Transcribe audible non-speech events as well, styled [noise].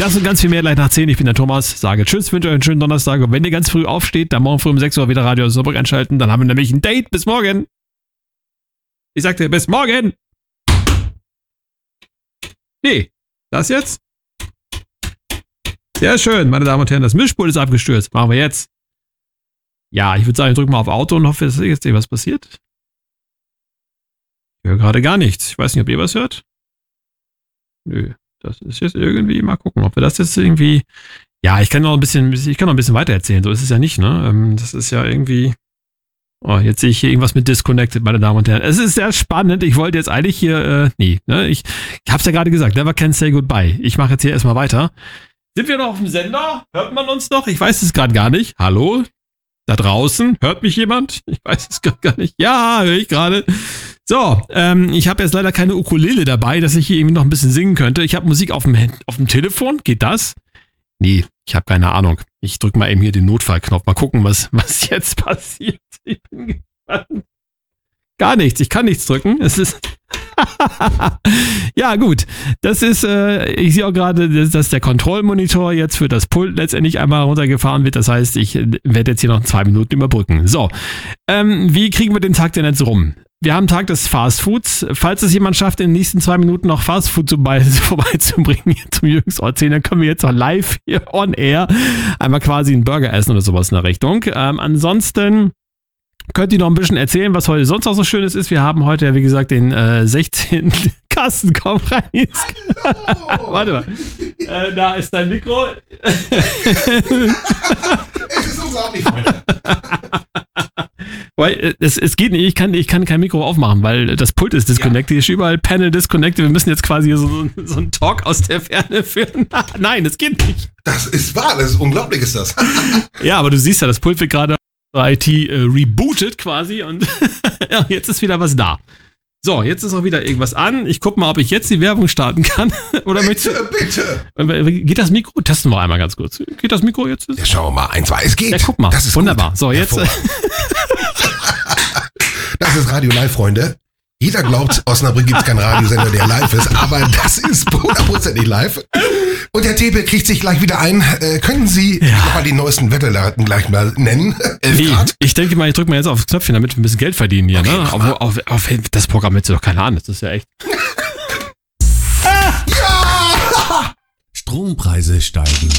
Das und ganz viel mehr gleich nach 10. Ich bin der Thomas. Sage Tschüss, wünsche euch einen schönen Donnerstag. Und wenn ihr ganz früh aufsteht, dann morgen früh um 6 Uhr wieder Radio Saarbrück einschalten. Dann haben wir nämlich ein Date. Bis morgen. Ich sagte, bis morgen. Nee, das jetzt? Sehr schön, meine Damen und Herren. Das Mischpult ist abgestürzt. Machen wir jetzt. Ja, ich würde sagen, ich drücke mal auf Auto und hoffe, dass jetzt was passiert. Ich höre gerade gar nichts. Ich weiß nicht, ob ihr was hört. Nö, das ist jetzt irgendwie, mal gucken, ob wir das jetzt irgendwie. Ja, ich kann noch ein bisschen, ich kann noch ein bisschen weiter erzählen. So ist es ja nicht, ne? Ähm, das ist ja irgendwie. Oh, jetzt sehe ich hier irgendwas mit Disconnected, meine Damen und Herren. Es ist sehr spannend. Ich wollte jetzt eigentlich hier, äh, nee, ne? Ich, ich hab's ja gerade gesagt, never can say goodbye. Ich mache jetzt hier erstmal weiter. Sind wir noch auf dem Sender? Hört man uns noch? Ich weiß es gerade gar nicht. Hallo? Da draußen? Hört mich jemand? Ich weiß es gerade [laughs] gar nicht. Ja, höre ich gerade. So, ähm, ich habe jetzt leider keine Ukulele dabei, dass ich hier irgendwie noch ein bisschen singen könnte. Ich habe Musik auf dem, auf dem Telefon. Geht das? Nee, ich habe keine Ahnung. Ich drücke mal eben hier den Notfallknopf. Mal gucken, was, [laughs] was jetzt passiert. Ich bin gespannt. Gar nichts. Ich kann nichts drücken. Es ist. [laughs] ja, gut. Das ist, äh, ich sehe auch gerade, dass, der Kontrollmonitor jetzt für das Pult letztendlich einmal runtergefahren wird. Das heißt, ich werde jetzt hier noch zwei Minuten überbrücken. So. Ähm, wie kriegen wir den Tag denn jetzt rum? Wir haben Tag des Fast Foods. Falls es jemand schafft, in den nächsten zwei Minuten noch Fast Food vorbei, [laughs] vorbeizubringen zum Jüngstort 10, dann können wir jetzt noch live hier on air einmal quasi einen Burger essen oder sowas in der Richtung. Ähm, ansonsten könnt ihr noch ein bisschen erzählen, was heute sonst noch so Schönes ist. Wir haben heute, wie gesagt, den äh, 16. Kasten, komm rein. Warte mal. Äh, da ist dein Mikro. [laughs] es ist unglaublich, Freunde. [laughs] Weil äh, es, es geht nicht, ich kann, ich kann kein Mikro aufmachen, weil das Pult ist disconnected. Ja. Hier ist überall Panel disconnected. Wir müssen jetzt quasi so, so einen Talk aus der Ferne [laughs] führen. [laughs] Nein, das geht nicht. Das ist wahr, das ist unglaublich, ist das. [laughs] ja, aber du siehst ja, das Pult wird gerade IT äh, rebootet quasi und ja, jetzt ist wieder was da. So, jetzt ist auch wieder irgendwas an. Ich guck mal, ob ich jetzt die Werbung starten kann. Oder bitte, bitte. Geht das Mikro? Testen wir einmal ganz kurz. Geht das Mikro jetzt? Ja, schauen wir mal. Eins, zwei, es geht. Ja, guck mal. Das ist wunderbar. Gut. So, jetzt. Das ist Radio Live, Freunde. Jeder glaubt, Osnabrück gibt es keinen Radiosender, der live ist, aber das ist hundertprozentig live. Und der Tepe kriegt sich gleich wieder ein. Äh, können Sie ja. mal die neuesten Wetterdaten gleich mal nennen? Nee, ich denke mal, ich drücke mal jetzt aufs Knöpfchen, damit wir ein bisschen Geld verdienen hier. Okay, ne? auf, auf, auf, das Programm hättest du doch keine Ahnung. Das ist ja echt. [laughs] ja! Strompreise steigen.